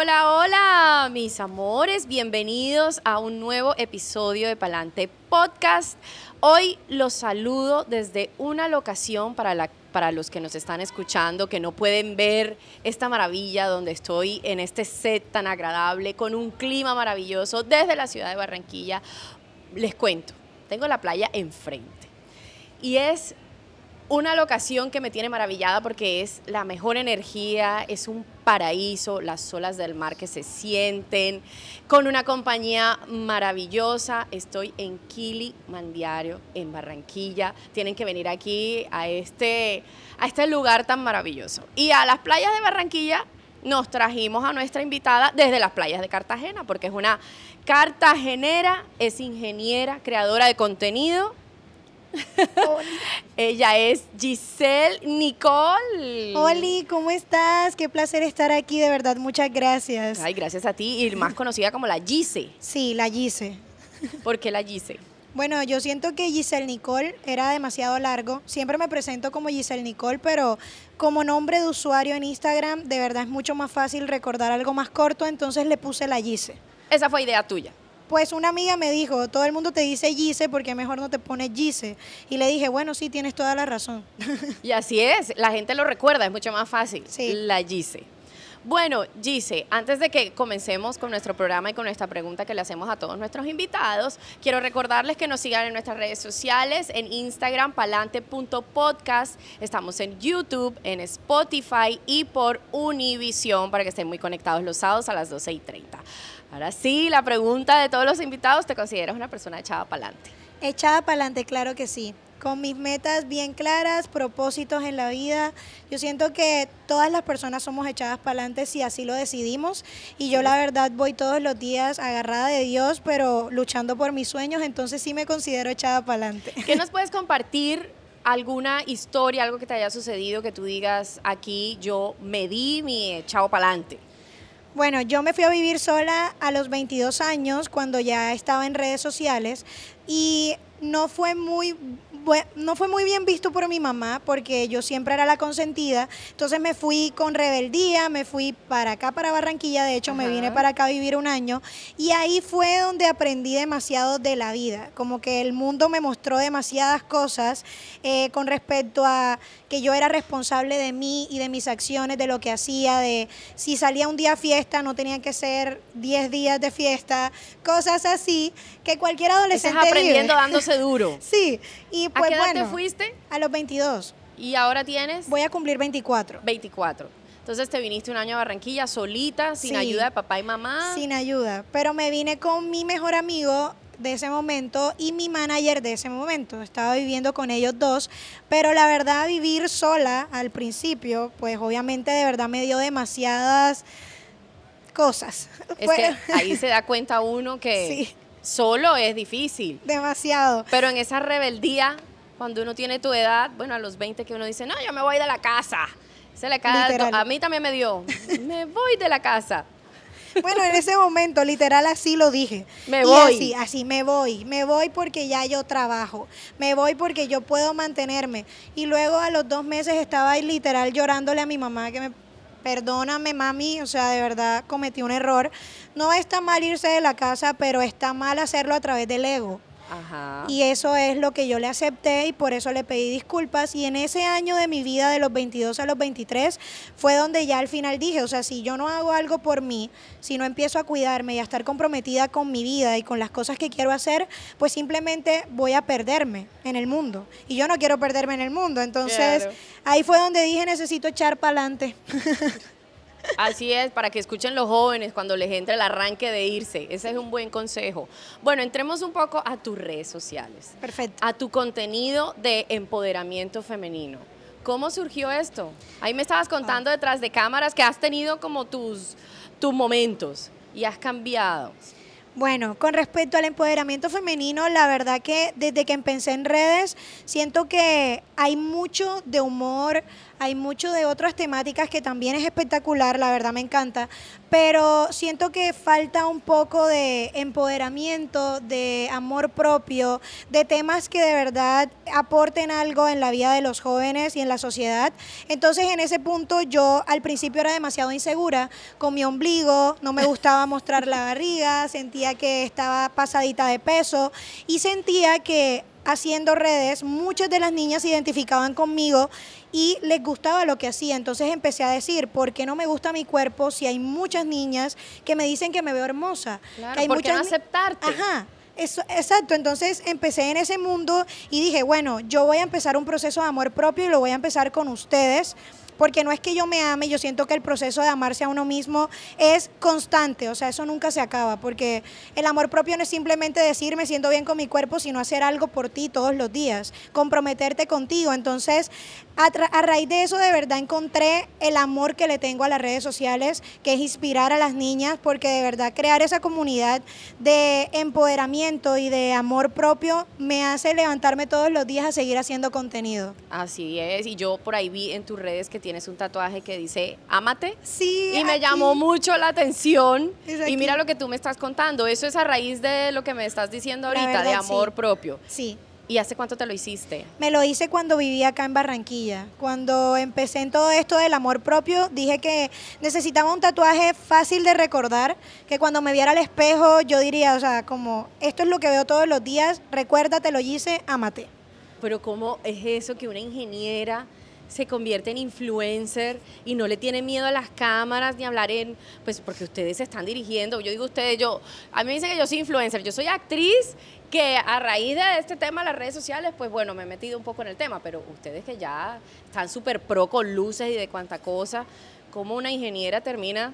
Hola, hola, mis amores, bienvenidos a un nuevo episodio de Palante Podcast. Hoy los saludo desde una locación para, para los que nos están escuchando, que no pueden ver esta maravilla donde estoy en este set tan agradable, con un clima maravilloso desde la ciudad de Barranquilla. Les cuento, tengo la playa enfrente y es una locación que me tiene maravillada porque es la mejor energía, es un paraíso, las olas del mar que se sienten, con una compañía maravillosa. Estoy en Kili Mandiario, en Barranquilla. Tienen que venir aquí a este, a este lugar tan maravilloso. Y a las playas de Barranquilla nos trajimos a nuestra invitada desde las playas de Cartagena, porque es una cartagenera, es ingeniera, creadora de contenido Ella es Giselle Nicole. Oli, ¿cómo estás? Qué placer estar aquí, de verdad, muchas gracias. Ay, gracias a ti, y más conocida como la Gise. Sí, la Gise. ¿Por qué la Gise? Bueno, yo siento que Giselle Nicole era demasiado largo. Siempre me presento como Giselle Nicole, pero como nombre de usuario en Instagram, de verdad es mucho más fácil recordar algo más corto, entonces le puse la Gise. Esa fue idea tuya. Pues una amiga me dijo, todo el mundo te dice Gise, porque mejor no te pones Gise? Y le dije, bueno, sí, tienes toda la razón. Y así es, la gente lo recuerda, es mucho más fácil. Sí. La Gise. Bueno, Gise, antes de que comencemos con nuestro programa y con nuestra pregunta que le hacemos a todos nuestros invitados, quiero recordarles que nos sigan en nuestras redes sociales, en Instagram, palante.podcast, estamos en YouTube, en Spotify y por Univision para que estén muy conectados los sábados a las 12 y 30. Ahora sí, la pregunta de todos los invitados, ¿te consideras una persona echada para adelante? Echada para adelante, claro que sí. Con mis metas bien claras, propósitos en la vida. Yo siento que todas las personas somos echadas para adelante si así lo decidimos. Y yo la verdad voy todos los días agarrada de Dios, pero luchando por mis sueños, entonces sí me considero echada para adelante. ¿Qué nos puedes compartir? alguna historia, algo que te haya sucedido que tú digas, aquí yo me di mi echado para adelante? Bueno, yo me fui a vivir sola a los 22 años cuando ya estaba en redes sociales y no fue muy no fue muy bien visto por mi mamá porque yo siempre era la consentida. Entonces me fui con rebeldía, me fui para acá, para Barranquilla. De hecho, me vine para acá a vivir un año. Y ahí fue donde aprendí demasiado de la vida. Como que el mundo me mostró demasiadas cosas eh, con respecto a que yo era responsable de mí y de mis acciones, de lo que hacía, de si salía un día a fiesta, no tenía que ser 10 días de fiesta, cosas así que cualquier adolescente. Estás aprendiendo dándose duro. sí, y pues ¿A qué edad bueno, te fuiste? A los 22. ¿Y ahora tienes? Voy a cumplir 24. 24. Entonces te viniste un año a Barranquilla solita, sin Sí. ayuda de papá y mamá. Sin ayuda. Pero me vine con mi mejor amigo de ese momento y mi manager de ese momento. Estaba viviendo con ellos dos, pero la verdad vivir sola al principio, pues obviamente de verdad me dio demasiadas cosas. Es que ahí se da cuenta uno que Sí. Solo es difícil. demasiado. Pero en esa rebeldía, cuando uno tiene tu edad, bueno, a los 20 que uno dice, no, yo me voy de la casa. Se le cae a mí también me dio. me voy de la casa. Bueno, en ese momento, literal, así lo dije. Me Y voy. Así, así, me voy. Me voy porque ya yo trabajo. Me voy porque yo puedo mantenerme. Y luego a los dos meses estaba ahí literal llorándole a mi mamá que me... Perdóname, mami, o sea, de verdad cometí un error. No está mal irse de la casa, pero está mal hacerlo a través del ego. Ajá. Y eso es lo que yo le acepté y por eso le pedí disculpas. Y en ese año de mi vida, de los 22 a los 23, fue donde ya al final dije, o sea, si yo no hago algo por mí, si no empiezo a cuidarme y a estar comprometida con mi vida y con las cosas que quiero hacer, pues simplemente voy a perderme en el mundo. Y yo no quiero perderme en el mundo. Entonces, Claro. ahí fue donde dije, necesito echar para adelante. Así es, para que escuchen los jóvenes cuando les entre el arranque de irse. Ese es un buen consejo. Bueno, entremos un poco a tus redes sociales, Perfecto. a tu contenido de empoderamiento femenino. ¿Cómo surgió esto? Ahí me estabas contando detrás de cámaras que has tenido como tus, tus momentos y has cambiado. Bueno, con respecto al empoderamiento femenino, la verdad que desde que empecé en redes, siento que hay mucho de humor, hay mucho de otras temáticas que también es espectacular, la verdad me encanta, pero siento que falta un poco de empoderamiento, de amor propio, de temas que de verdad aporten algo en la vida de los jóvenes y en la sociedad. Entonces en ese punto yo al principio era demasiado insegura con mi ombligo, no me gustaba mostrar la barriga, sentía que estaba pasadita de peso y sentía que haciendo redes, muchas de las niñas se identificaban conmigo y les gustaba lo que hacía. Entonces empecé a decir, ¿por qué no me gusta mi cuerpo si hay muchas niñas que me dicen que me veo hermosa? Claro, hay ¿por qué no muchas aceptarte? Ajá. Eso, exacto, entonces empecé en ese mundo y dije, bueno, yo voy a empezar un proceso de amor propio y lo voy a empezar con ustedes, porque no es que yo me ame, yo siento que el proceso de amarse a uno mismo es constante, o sea, eso nunca se acaba, porque el amor propio no es simplemente decir me siento bien con mi cuerpo, sino hacer algo por ti todos los días, comprometerte contigo. Entonces, a, raíz de eso, de verdad encontré el amor que le tengo a las redes sociales, que es inspirar a las niñas, porque de verdad crear esa comunidad de empoderamiento y de amor propio me hace levantarme todos los días a seguir haciendo contenido. Así es, y yo por ahí vi en tus redes que tienes un tatuaje que dice, ámate. Sí. Y me aquí. llamó mucho la atención. Y mira lo que tú me estás contando. Eso es a raíz de lo que me estás diciendo ahorita, de amor sí. propio. Sí. ¿Y hace cuánto te lo hiciste? Me lo hice cuando vivía acá en Barranquilla. Cuando empecé en todo esto del amor propio, dije que necesitaba un tatuaje fácil de recordar, que cuando me viera al espejo yo diría, o sea, como, esto es lo que veo todos los días, recuérdate, lo hice, ámate. Pero ¿cómo es eso que una ingeniera se convierte en influencer y no le tiene miedo a las cámaras ni hablar en, pues porque ustedes se están dirigiendo, yo digo ustedes, yo, a mí me dicen que yo soy influencer, yo soy actriz que a raíz de este tema las redes sociales, pues bueno, me he metido un poco en el tema, pero ustedes que ya están súper pro con luces y de cuánta cosa, ¿cómo una ingeniera termina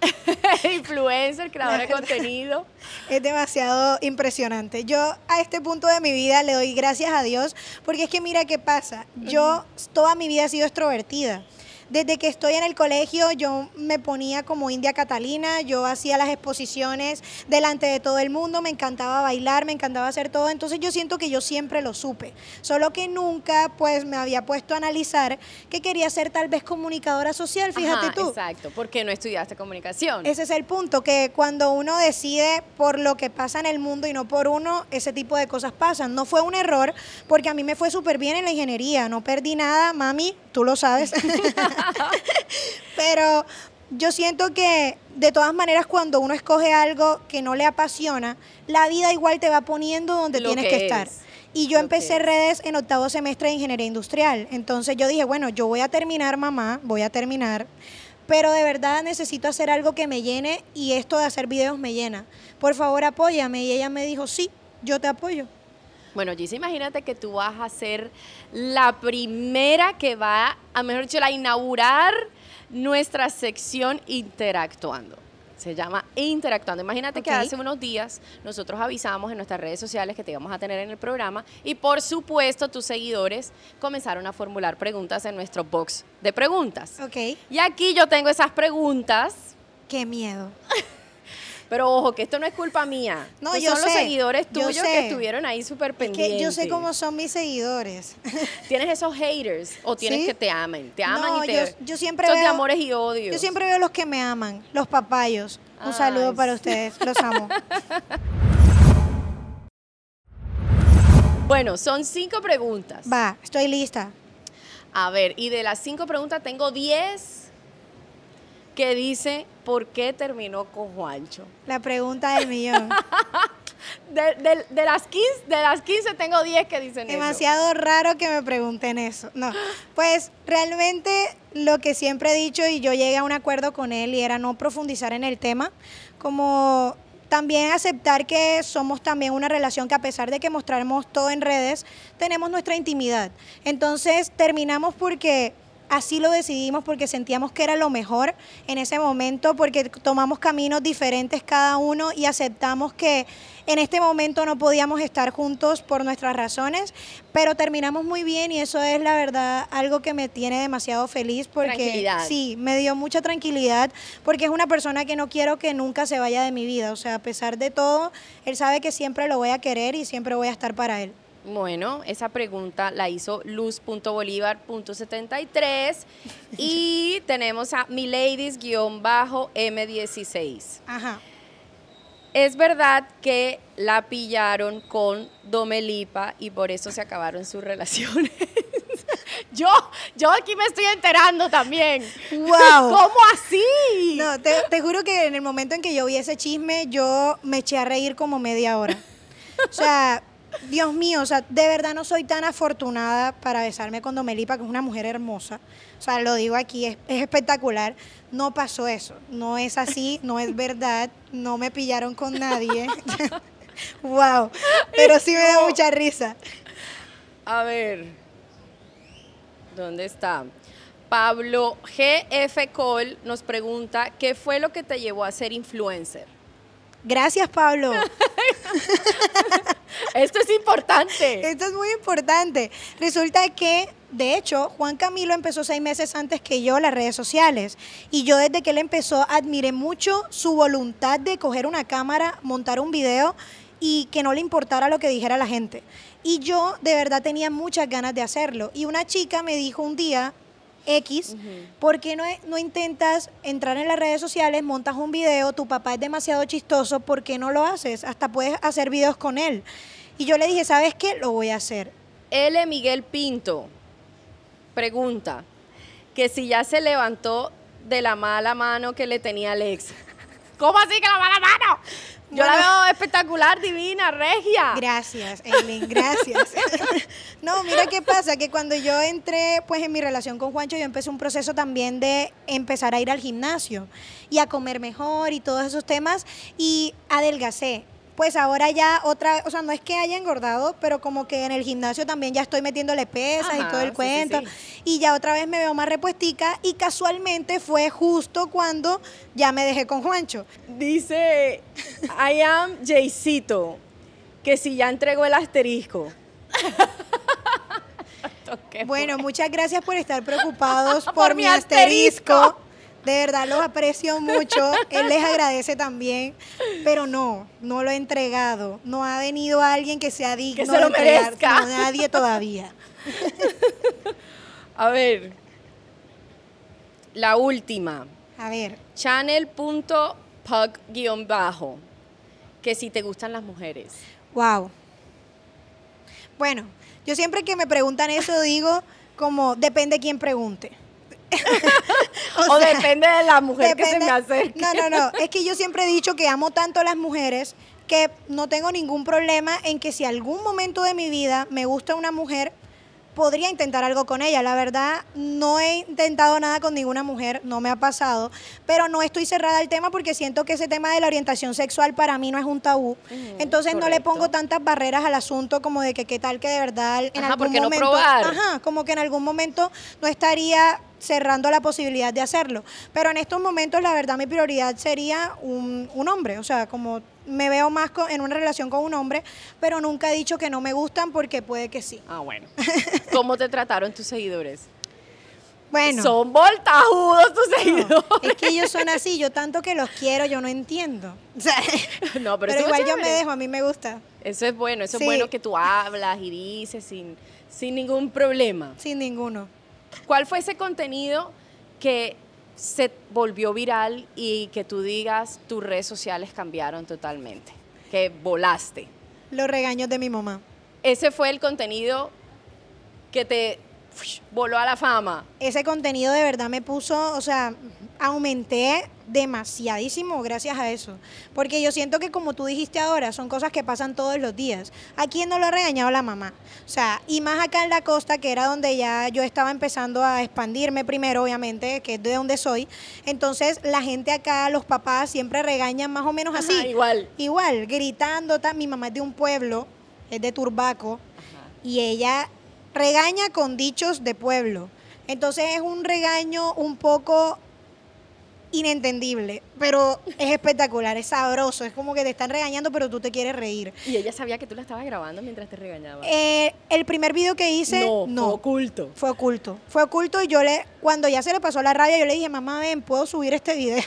influencer, creadora de contenido? Es demasiado impresionante. Yo a este punto de mi vida le doy gracias a Dios, porque es que mira qué pasa. Yo toda mi vida he sido extrovertida. Desde que estoy en el colegio yo me ponía como India Catalina, yo hacía las exposiciones delante de todo el mundo, me encantaba bailar, me encantaba hacer todo, entonces yo siento que yo siempre lo supe, solo que nunca pues me había puesto a analizar que quería ser tal vez comunicadora social, fíjate Ajá, tú. Exacto, porque no estudiaste comunicación. Ese es el punto, que cuando uno decide por lo que pasa en el mundo y no por uno, ese tipo de cosas pasan. No fue un error, porque a mí me fue súper bien en la ingeniería, no perdí nada, mami, tú lo sabes. Pero yo siento que de todas maneras cuando uno escoge algo que no le apasiona, la vida igual te va poniendo donde Lo tienes que que estar. es, Y yo lo empecé es. redes en octavo semestre de ingeniería industrial. Entonces yo dije, bueno, yo voy a terminar, mamá, voy a terminar. Pero de verdad necesito hacer algo que me llene y esto de hacer videos me llena. Por favor, apóyame. Y ella me dijo, sí, yo te apoyo. Bueno, Gis, imagínate que tú vas a ser la primera que va, a mejor dicho, a inaugurar nuestra sección Interactuando. Se llama Interactuando. Imagínate que hace unos días nosotros avisamos en nuestras redes sociales que te íbamos a tener en el programa y por supuesto tus seguidores comenzaron a formular preguntas en nuestro box de preguntas. Ok. Y aquí yo tengo esas preguntas, Qué miedo. pero ojo, que esto no es culpa mía. No, Estos yo son los seguidores yo tuyos que estuvieron ahí súper Es pendientes. que yo sé cómo son mis seguidores. ¿Tienes esos haters o tienes ¿Sí? que te amen? Te aman No, y te... yo- yo siempre Estos de veo- amores y odios. Yo siempre veo los que me aman, los papayos. Un saludo para ustedes, los amo. Bueno, son cinco preguntas. Va, estoy lista. A ver, y de las cinco preguntas tengo diez que dice ¿por qué terminó con Juancho? La pregunta del millón. De, de- de las 15, de las 15 tengo 10 que dicen eso. Demasiado raro que me pregunten eso. No, pues realmente lo que siempre he dicho y yo llegué a un acuerdo con él y era no profundizar en el tema, como también aceptar que somos también una relación que a pesar de que mostramos todo en redes, tenemos nuestra intimidad. Entonces terminamos porque así lo decidimos porque sentíamos que era lo mejor en ese momento, porque tomamos caminos diferentes cada uno y aceptamos que en este momento no podíamos estar juntos por nuestras razones, pero terminamos muy bien y eso es la verdad algo que me tiene demasiado feliz porque sí, me dio mucha tranquilidad porque es una persona que no quiero que nunca se vaya de mi vida, o sea, a pesar de todo, él sabe que siempre lo voy a querer y siempre voy a estar para él. Bueno, esa pregunta la hizo luz.bolívar.73 y tenemos a miladies-m16. Ajá. Es verdad que la pillaron con Domelipa y por eso se acabaron sus relaciones. yo, yo aquí me estoy enterando también. ¡Wow! ¿Cómo así? No, te, te juro que en el momento en que yo vi ese chisme, yo me eché a reír como media hora. O sea, Dios mío, o sea, de verdad no soy tan afortunada para besarme con Domelipa, que es una mujer hermosa. O sea, lo digo aquí, es, es espectacular. No pasó eso, no es así, no es verdad, no me pillaron con nadie. wow, pero sí me da mucha risa. A ver, ¿dónde está? Pablo GF Cole nos pregunta, ¿qué fue lo que te llevó a ser influencer? Gracias, Pablo. Esto es importante. Esto es muy importante. Resulta que, de hecho, Juan Camilo empezó seis meses antes que yo las redes sociales. Y yo desde que él empezó admiré mucho su voluntad de coger una cámara, montar un video y que no le importara lo que dijera la gente. Y yo de verdad tenía muchas ganas de hacerlo. Y una chica me dijo un día, X, ¿por qué no, no intentas entrar en las redes sociales, montas un video, tu papá es demasiado chistoso, ¿por qué no lo haces? Hasta puedes hacer videos con él. Y yo le dije, ¿sabes qué? Lo voy a hacer. L. Miguel Pinto pregunta que si ya se levantó de la mala mano que le tenía Alex. ¿Cómo así que la mala mano? Yo la veo espectacular, divina, regia. Gracias, Eileen, gracias. no, mira qué pasa, que cuando yo entré pues en mi relación con Juancho, yo empecé un proceso también de empezar a ir al gimnasio y a comer mejor y todos esos temas y adelgacé. Pues ahora ya otra, o sea, no es que haya engordado, pero como que en el gimnasio también ya estoy metiéndole pesas Ajá, y todo el sí, cuento. sí. Y ya otra vez me veo más repuestica y casualmente fue justo cuando ya me dejé con Juancho. Dice I am Jaycito que si ya entregó el asterisco. Bueno, muchas gracias por estar preocupados por, Por mi mi asterisco. asterisco. De verdad los aprecio mucho. Él les agradece también. Pero no, no lo he entregado. No ha venido alguien que sea digno se de lo entregar. merezca. No, nadie todavía. A ver. La última. A ver, Channel.pug-bajo. Que si te gustan las mujeres. wow. Bueno, yo siempre que me preguntan eso digo como depende quién pregunte. O, sea, depende de la mujer que se me acerque. No, no, no. Es que yo siempre he dicho que amo tanto a las mujeres que no tengo ningún problema en que si algún momento de mi vida me gusta una mujer, podría intentar algo con ella. La verdad, no he intentado nada con ninguna mujer, no me ha pasado, pero no estoy cerrada al tema porque siento que ese tema de la orientación sexual para mí no es un tabú. Entonces no le pongo tantas barreras al asunto como de que qué tal que de verdad en Ajá, algún ¿por qué no momento, probar? ajá, como que en algún momento no estaría cerrando la posibilidad de hacerlo. Pero en estos momentos, la verdad, mi prioridad sería un, un hombre. O sea, como me veo más con- en una relación con un hombre, pero nunca he dicho que no me gustan porque puede que sí. Ah, bueno. ¿Cómo te trataron tus seguidores? Bueno, Son voltajudos tus seguidores. es que ellos son así. Yo tanto que los quiero, yo no entiendo. O sea, No, pero, pero, igual yo me dejo, a mí me gusta. Eso es bueno, eso Sí. es bueno que tú hablas y dices sin, sin ningún problema. Sin ninguno. ¿Cuál fue ese contenido que se volvió viral y que tú digas tus redes sociales cambiaron totalmente? Que volaste. Los regaños de mi mamá. Ese fue el contenido que te voló a la fama. ese contenido de verdad me puso, o sea, aumenté demasiadísimo gracias a eso. Porque yo siento que como tú dijiste ahora, son cosas que pasan todos los días. ¿A quién no lo ha regañado la mamá? O sea, y más acá en la costa, que era donde ya yo estaba empezando a expandirme primero, obviamente, que es de donde soy. Entonces, la gente acá, los papás, siempre regañan más o menos Ajá, así. igual. Igual, gritando. ta- Mi mamá es de un pueblo, es de Turbaco, y ella regaña con dichos de pueblo. Entonces es un regaño un poco inentendible, pero es espectacular, es sabroso, es como que te están regañando, pero tú te quieres reír. Y ella sabía que tú la estabas grabando mientras te regañaba. Eh, el primer video que hice, no, no, fue oculto. fue oculto. Fue oculto y yo le, cuando ya se le pasó la rabia, yo le dije, mamá, ven, puedo subir este video.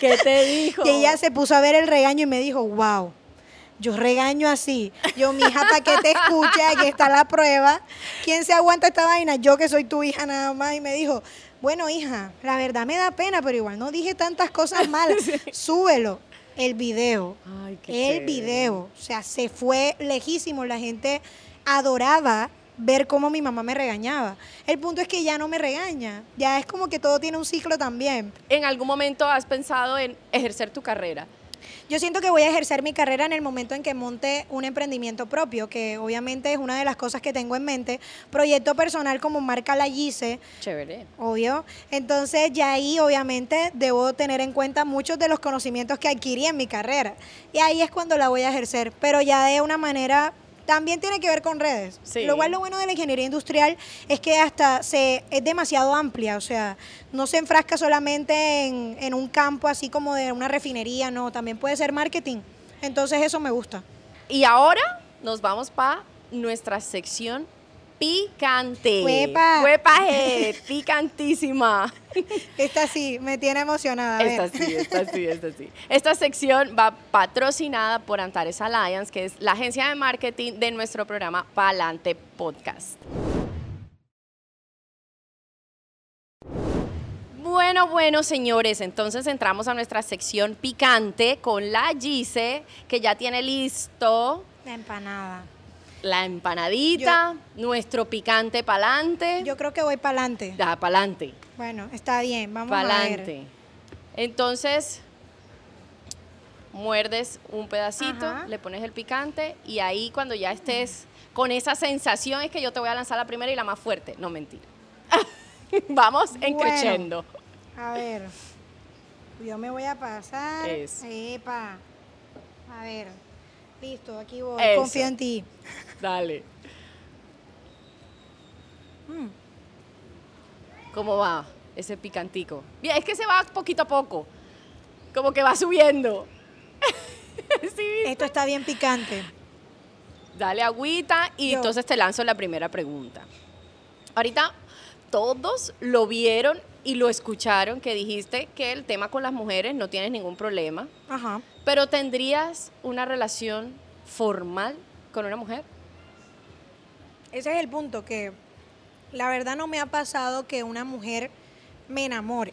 ¿Qué te dijo? Y ella se puso a ver el regaño y me dijo, wow, Yo regaño así. Yo, mi hija, para que te escuche, aquí está la prueba. ¿Quién se aguanta esta vaina? Yo que soy tu hija nada más. Y me dijo, bueno, hija, la verdad me da pena, pero igual no dije tantas cosas malas. Súbelo. El video. Ay, qué el chévere. video. O sea, se fue lejísimo. La gente adoraba ver cómo mi mamá me regañaba. El punto es que ya no me regaña. Ya es como que todo tiene un ciclo también. ¿En algún momento has pensado en ejercer tu carrera? Yo siento que voy a ejercer mi carrera en el momento en que monte un emprendimiento propio, que obviamente es una de las cosas que tengo en mente. Proyecto personal como marca La Gise, Chévere. obvio. Entonces ya ahí obviamente debo tener en cuenta muchos de los conocimientos que adquirí en mi carrera. Y ahí es cuando la voy a ejercer, pero ya de una manera... También tiene que ver con redes. Sí. Lo cual lo bueno de la ingeniería industrial es que hasta se es demasiado amplia, o sea, no se enfrasca solamente en, en un campo así como de una refinería, no, también puede ser marketing. Entonces eso me gusta. Y ahora nos vamos para nuestra sección picante. Huepa. Huepaje, picantísima. Esta sí, me tiene emocionada. a ver. Esta sí, esta sí, esta sí. Esta sección va patrocinada por Antares Alliance, que es la agencia de marketing de nuestro programa Palante Podcast. Bueno, bueno, señores, entonces entramos a nuestra sección picante con la Gise, que ya tiene listo La empanada. La empanadita, nuestro picante pa'lante. Yo creo que voy para adelante. Ya, pa'lante. Bueno, está bien, vamos a ver. Pa'lante. Entonces, muerdes un pedacito, Ajá. le pones el picante y ahí cuando ya estés con esa sensación es que yo te voy a lanzar la primera y la más fuerte. No, mentira. Vamos en Bueno. creciendo. A ver. Yo me voy a pasar. Eso. Epa. A ver. Listo, aquí voy. Eso. Confío en ti. Dale. Mm. ¿Cómo va ese picantico? Bien, es que se va poquito a poco. Como que va subiendo. sí, Esto está bien picante. Dale agüita y Yo. entonces te lanzo la primera pregunta. Ahorita todos lo vieron y lo escucharon que dijiste que el tema con las mujeres no tienes ningún problema, Ajá. pero ¿tendrías una relación formal con una mujer? Ese es el punto, que la verdad no me ha pasado que una mujer me enamore.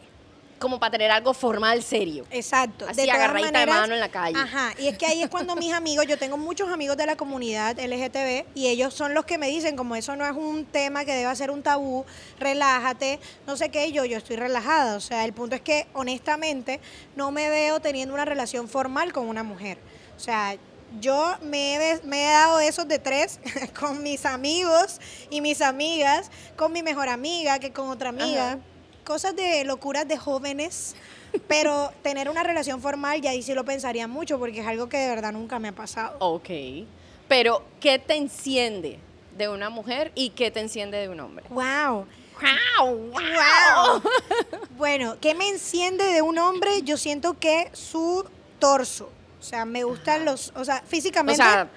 Como para tener algo formal serio. Exacto. Así, todas agarradita de mano en la calle. Ajá. Y es que ahí es cuando mis amigos, yo tengo muchos amigos de la comunidad LGTB y ellos son los que me dicen, como eso no es un tema que deba ser un tabú, relájate, no sé qué, y yo, yo estoy relajada. O sea, el punto es que honestamente no me veo teniendo una relación formal con una mujer. O sea, yo me he, me he dado esos de tres con mis amigos y mis amigas, con mi mejor amiga que con otra amiga. Ajá. Cosas de locuras de jóvenes, pero tener una relación formal ya ahí sí lo pensaría mucho porque es algo que de verdad nunca me ha pasado. Ok. Pero, ¿qué te enciende de una mujer y qué te enciende de un hombre? Wow. ¡Wow! Wow. Bueno, ¿qué me enciende de un hombre? Yo siento que su torso. O sea, me gustan los, o sea, O físicamente. sea,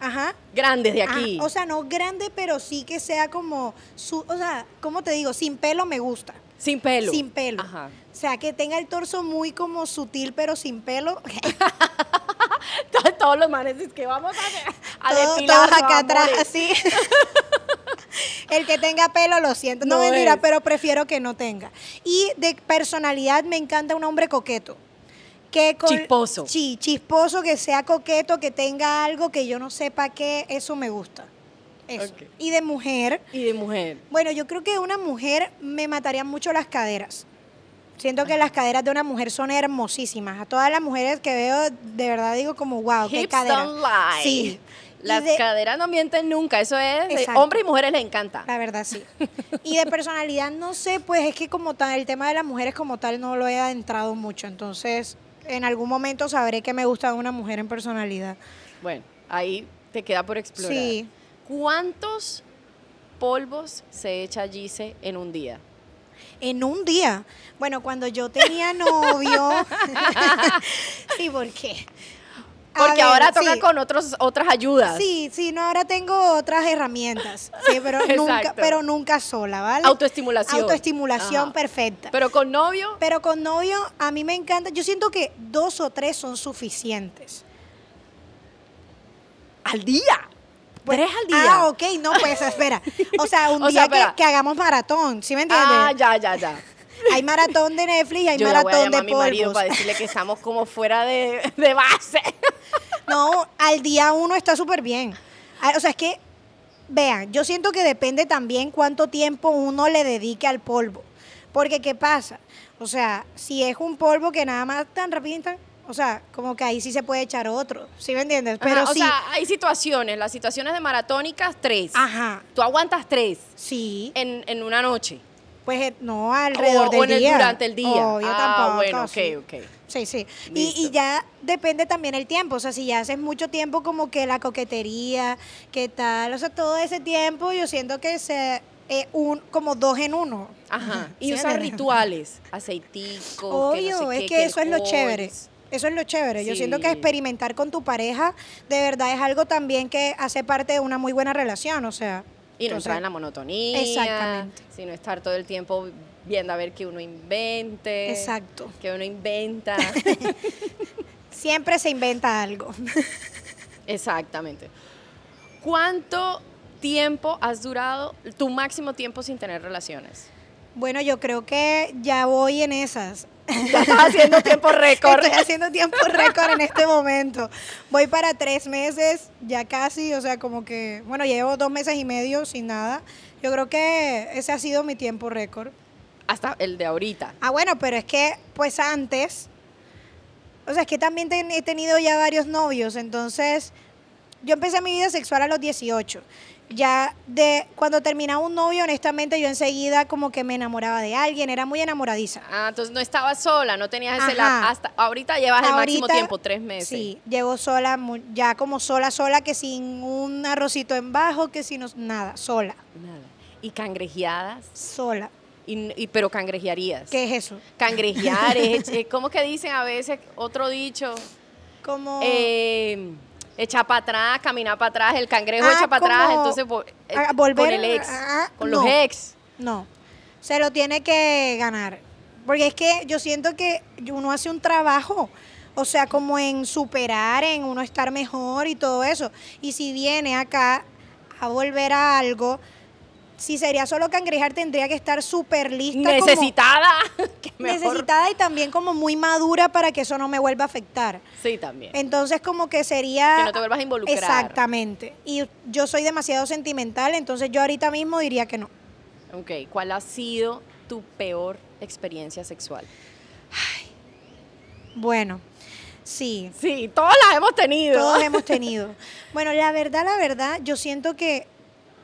ajá. grandes de Ajá, aquí. o sea, no grande, pero sí que sea como su, o sea, ¿cómo te digo? Sin pelo me gusta. Sin pelo. Sin pelo. Ajá. O sea, que tenga el torso muy como sutil, pero sin pelo. Todos los manes es que vamos a, a Todo- depilar, todos acá atrás, así. el que tenga pelo, lo siento. No, No mentira, pero prefiero que no tenga. Y de personalidad me encanta un hombre coqueto. Que con- Chisposo. Sí, chisposo, que sea coqueto, que tenga algo que yo no sepa qué, eso me gusta. Eso. Y de mujer, Y de mujer. bueno, yo creo que una mujer me mataría mucho las caderas. Siento que las caderas de una mujer son hermosísimas. A todas las mujeres que veo, de verdad digo como, wow, qué Hips cadera. don't lie. Sí. Las de- caderas no mienten nunca. Eso es. hombres y mujeres les encanta. La verdad, sí. Y de personalidad, no sé, pues es que como tal, el tema de las mujeres como tal no lo he adentrado mucho. Entonces, en algún momento sabré que me gusta una mujer en personalidad. Bueno, ahí te queda por explorar. Sí. ¿Cuántos polvos se echa Gise en un día? En un día. Bueno, cuando yo tenía novio. sí, ¿por qué? Porque ver, ahora toca sí. con otros, otras ayudas. Sí, sí, no, ahora tengo otras herramientas. Sí, pero nunca, pero nunca sola, ¿vale? Autoestimulación. Autoestimulación Ajá. perfecta. Pero con novio, Pero con novio, a mí me encanta. Yo siento que dos o tres son suficientes. Al día. Pues- Tres al día. Ah, ok, no, pues espera. O sea, un O día sea, que, que hagamos maratón, ¿sí me entiendes? Ah, ya, ya, ya. Hay maratón de Netflix y hay Yo ya voy a maratón llamar a de mi marido para decirle que estamos como fuera de, de base. No, al día uno está súper bien. Ah, O sea, es que, vean, yo siento que depende también cuánto tiempo uno le dedique al polvo. Porque, ¿qué pasa? O sea, si es un polvo que nada más tan rapidito, o sea, como que ahí sí se puede echar otro, ¿sí me entiendes? Pero Ajá, sí, O sea, hay situaciones, las situaciones de maratónicas, tres. ajá, Tú aguantas tres sí, en, en una noche. pues eh, no alrededor o, del o en el- día. durante el día. Ah, tampoco, bueno, sí. ok, ok. Sí, sí. Y, y ya depende también el tiempo. O sea, si ya haces mucho tiempo como que la coquetería, qué tal. O sea, todo ese tiempo yo siento que se eh, un como dos en uno. Ajá. Y ¿Sí usar rituales, aceiticos, Obvio, que no sé es qué, que eso es lo chévere. Eso es lo chévere. Yo siento que experimentar con tu pareja de verdad es algo también que hace parte de una muy buena relación. O sea. Y no entonces- entrar en la monotonía. Exactamente. Sino estar todo el tiempo viendo a ver qué uno invente. Exacto. Que uno inventa. Siempre se inventa algo. Exactamente. ¿Cuánto tiempo has durado, tu máximo tiempo sin tener relaciones? Bueno, yo creo que ya voy en esas. Ya estás haciendo tiempo récord. Estoy haciendo tiempo récord en este momento. Voy para tres meses, ya casi, o sea, como que, bueno, llevo dos meses y medio sin nada. Yo creo que ese ha sido mi tiempo récord. Hasta el de ahorita. Ah, bueno, pero es que, pues antes, o sea, es que también ten- he tenido ya varios novios, entonces, yo empecé mi vida sexual a los 18. Ya de cuando terminaba un novio, honestamente, yo enseguida como que me enamoraba de alguien, era muy enamoradiza. Ah, entonces no estabas sola, no tenías ese lap- hasta ahorita llevas el máximo tiempo, tres meses. Sí, llevo sola, ya como sola, sola, que sin un arrocito en bajo, que sin nada, sola, Nada. Y cangrejeadas, sola. y, y- pero cangrejearías. ¿Qué es eso? Cangrejear, es, es- ¿cómo que dicen a veces otro dicho? Como Eh, echar para atrás, caminar para atrás, el cangrejo Ah, echa para atrás, entonces eh, volver con el ex, a- con no. los ex. no, se lo tiene que ganar, porque es que yo siento que uno hace un trabajo. O sea, como en superar, en uno estar mejor y todo eso. Y si viene acá a volver a algo, si sería solo cangrejar, tendría que estar súper lista. Necesitada. necesitada y también como muy madura para que eso no me vuelva a afectar. Sí, también. Entonces como que sería... Que no te vuelvas a involucrar. Exactamente. Y yo soy demasiado sentimental, entonces yo ahorita mismo diría que no. Ok, ¿cuál ha sido tu peor experiencia sexual? Bueno, sí, Sí, todas las hemos tenido. todos hemos tenido. Bueno, la verdad, la verdad, yo siento que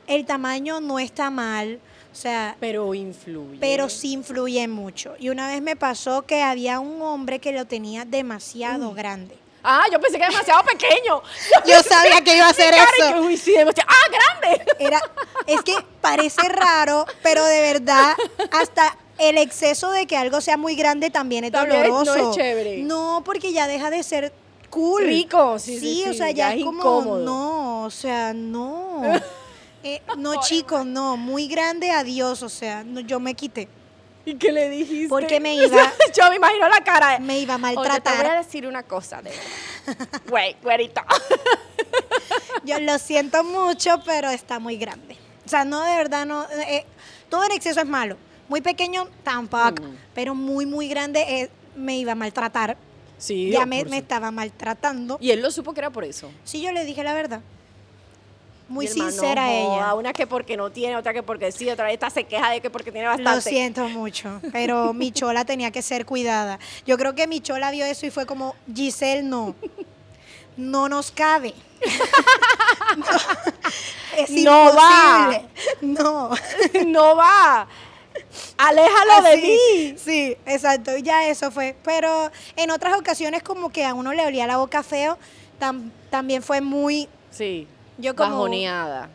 el tamaño no está mal, o sea, Pero influye. pero sí influye mucho. Y una vez me pasó que había un hombre que lo tenía demasiado grande. Ah, yo pensé que era demasiado pequeño. Yo sabía que iba a hacer eso. que, uy, sí, demasiado- ¡Ah, grande! Era, es que parece raro, pero de verdad, hasta el exceso de que algo sea muy grande también es También no es doloroso. chévere. No, porque ya deja de ser cool. Rico, sí, sí, o sí, sea, ya ya, es es como, no, o sea, no. Eh, no, chicos, no, muy grande, adiós, o sea, no, yo me quité. ¿Y qué le dijiste? Porque me iba- yo me imagino la cara. Me iba a Oye, te voy a maltratar. decir una cosa, de verdad. Güey, güerito. Yo lo siento mucho, pero está muy grande. O sea, no, de verdad, no. eh, todo en exceso es malo. Muy pequeño, tampoco. Mm. Pero muy, muy grande, eh, me iba a maltratar. Sí, ya me, me estaba maltratando. Y él lo supo que era por eso. Sí, yo le dije la verdad. Muy sincera ella. Una que porque no tiene, otra que porque sí, otra esta se queja de que porque tiene Lo bastante. siento mucho, pero mi chola tenía que ser cuidada. Yo creo que mi chola vio eso y fue como, Giselle, no. No nos cabe. No, es No va. No. no va. Aléjalo de Así, mí. Sí, exacto. Ya eso fue. Pero en otras ocasiones como que a uno le olía la boca feo, tam- también fue muy... Sí. Yo como- Bajoneada.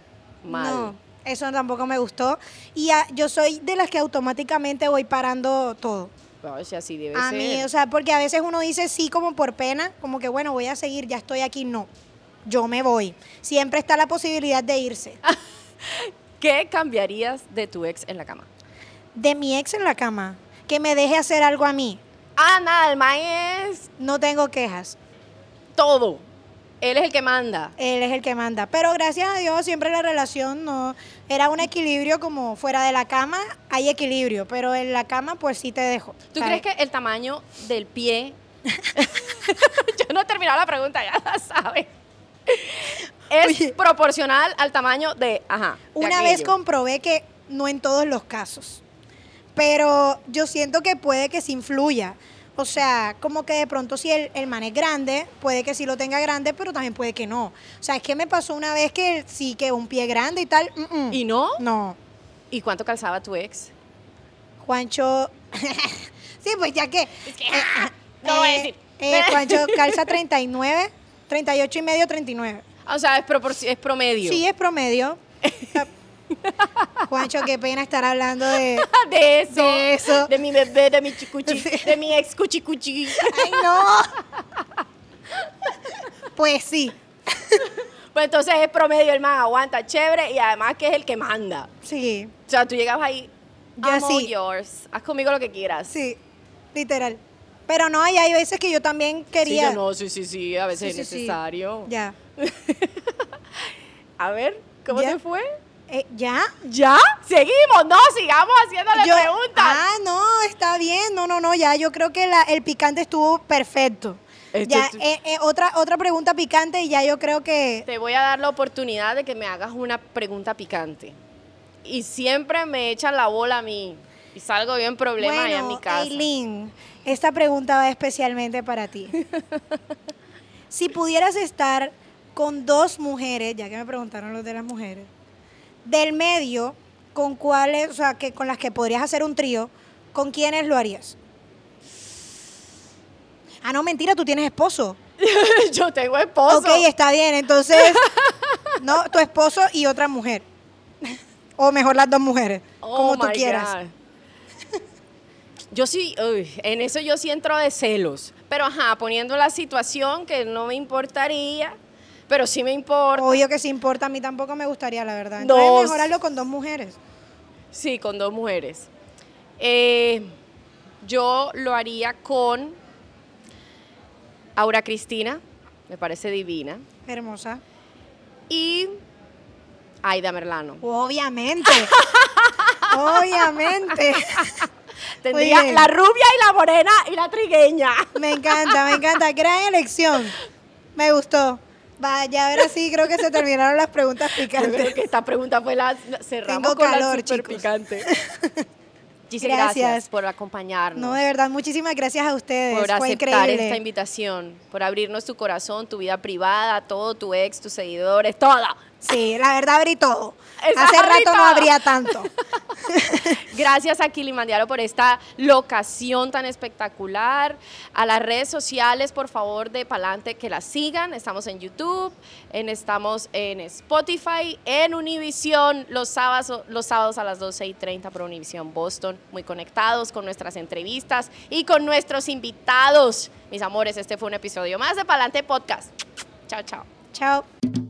Mal. No, eso tampoco me gustó. Y a- yo soy de las que automáticamente voy parando todo. Ay, si así debe A ser. mí, o sea, porque a veces uno dice sí como por pena, como que bueno, voy a seguir, ya estoy aquí. No, yo me voy. Siempre está la posibilidad de irse. ¿Qué cambiarías de tu ex en la cama? De mi ex en la cama, que me deje hacer algo a mí. Ah, nada, el es No tengo quejas. todo. Él es el que manda. Él es el que manda. Pero gracias a Dios siempre la relación no era un equilibrio como fuera de la cama hay equilibrio, pero en la cama pues sí te dejo. ¿Tú crees que el tamaño del pie... Yo no he terminado la pregunta, ya la sabes. Es Oye. proporcional al tamaño de... Ajá. de Una vez comprobé que no en todos los casos, pero yo siento que puede que se influya. O sea, como que de pronto si el, el man es grande, puede que sí lo tenga grande, pero también puede que no. O sea, es que me pasó una vez que sí, que un pie grande y tal. mm, mm. ¿Y no? No. ¿Y cuánto calzaba tu ex? Juancho. sí, pues ya que. ah, no lo voy a decir. eh, Juancho calza 39, 38 y medio, 39. O sea, es, es promedio. Sí, es promedio. Juancho, qué pena estar hablando de. De eso. De eso. De mi bebé, de mi chicuchi. De mi ex cuchicuchi. ¡Ay, no! Pues sí, Pues entonces es promedio, el man aguanta chévere y además que es el que manda. sí, O sea, tú llegabas ahí. Yo I'm all sí. yours. Haz conmigo lo que quieras. sí, literal. Pero no, y hay veces que yo también Sí, quería. yo no, sí, sí, sí, a veces Sí, es sí, sí. necesario. Ya. A ver, ¿cómo Ya. te fue? Eh, ¿Ya? ¿Ya? Seguimos, no, sigamos haciéndole Yo- preguntas. Ah, no, está bien. No, no, no, ya. Yo creo que la- el picante estuvo perfecto. Esto ya, eh, eh, otra, otra pregunta picante y ya yo creo que. Te voy a dar la oportunidad de que me hagas una pregunta picante. Y siempre me echan la bola a mí. Y salgo bien problema allá en mi casa. Eileen, esta pregunta va especialmente para ti. si pudieras estar con dos mujeres, ya que me preguntaron los de las mujeres, del medio, ¿con cuáles, o sea, que con las que podrías hacer un trío, ¿con quiénes lo harías? Ah, no, mentira, tú tienes esposo. Yo tengo esposo. Ok, está bien, entonces, no, tu esposo y otra mujer. O mejor las dos mujeres, Oh como tú quieras. God. Yo sí, uy, en eso yo sí entro de celos. Pero ajá, poniendo la situación que no me importaría, pero sí me importa. Obvio que sí importa, a mí tampoco me gustaría, la verdad. Entonces, mejorarlo con dos mujeres. Sí, con dos mujeres. Eh, yo lo haría con Aura Cristina, me parece divina, Hermosa. y Aida Merlano. Obviamente. Obviamente. Tendría la rubia y la morena y la trigueña. Me encanta, me encanta. Gran elección. Me gustó. Vaya, ahora sí creo que se terminaron las preguntas Yo creo picantes. que esta pregunta fue la cerramos Tengo con calor, la super chicos. picante. Gise, Gracias. gracias por acompañarnos. No, de verdad, muchísimas gracias a ustedes. por Fue aceptar increíble. esta invitación, por abrirnos tu corazón, tu vida privada, todo, tu ex, tus seguidores, todo. Sí, la verdad abrí todo. Hace rato no abría tanto. Gracias a Kilimanjaro por esta locación tan espectacular. A las redes sociales, por favor, de Palante, que las sigan. Estamos en YouTube, en, estamos en Spotify, en Univision, los sábados, los sábados a las 12 y 30 por Univision Boston. Muy conectados con nuestras entrevistas y con nuestros invitados. Mis amores, este fue un episodio más de Palante Podcast. Chao, chao. Chao.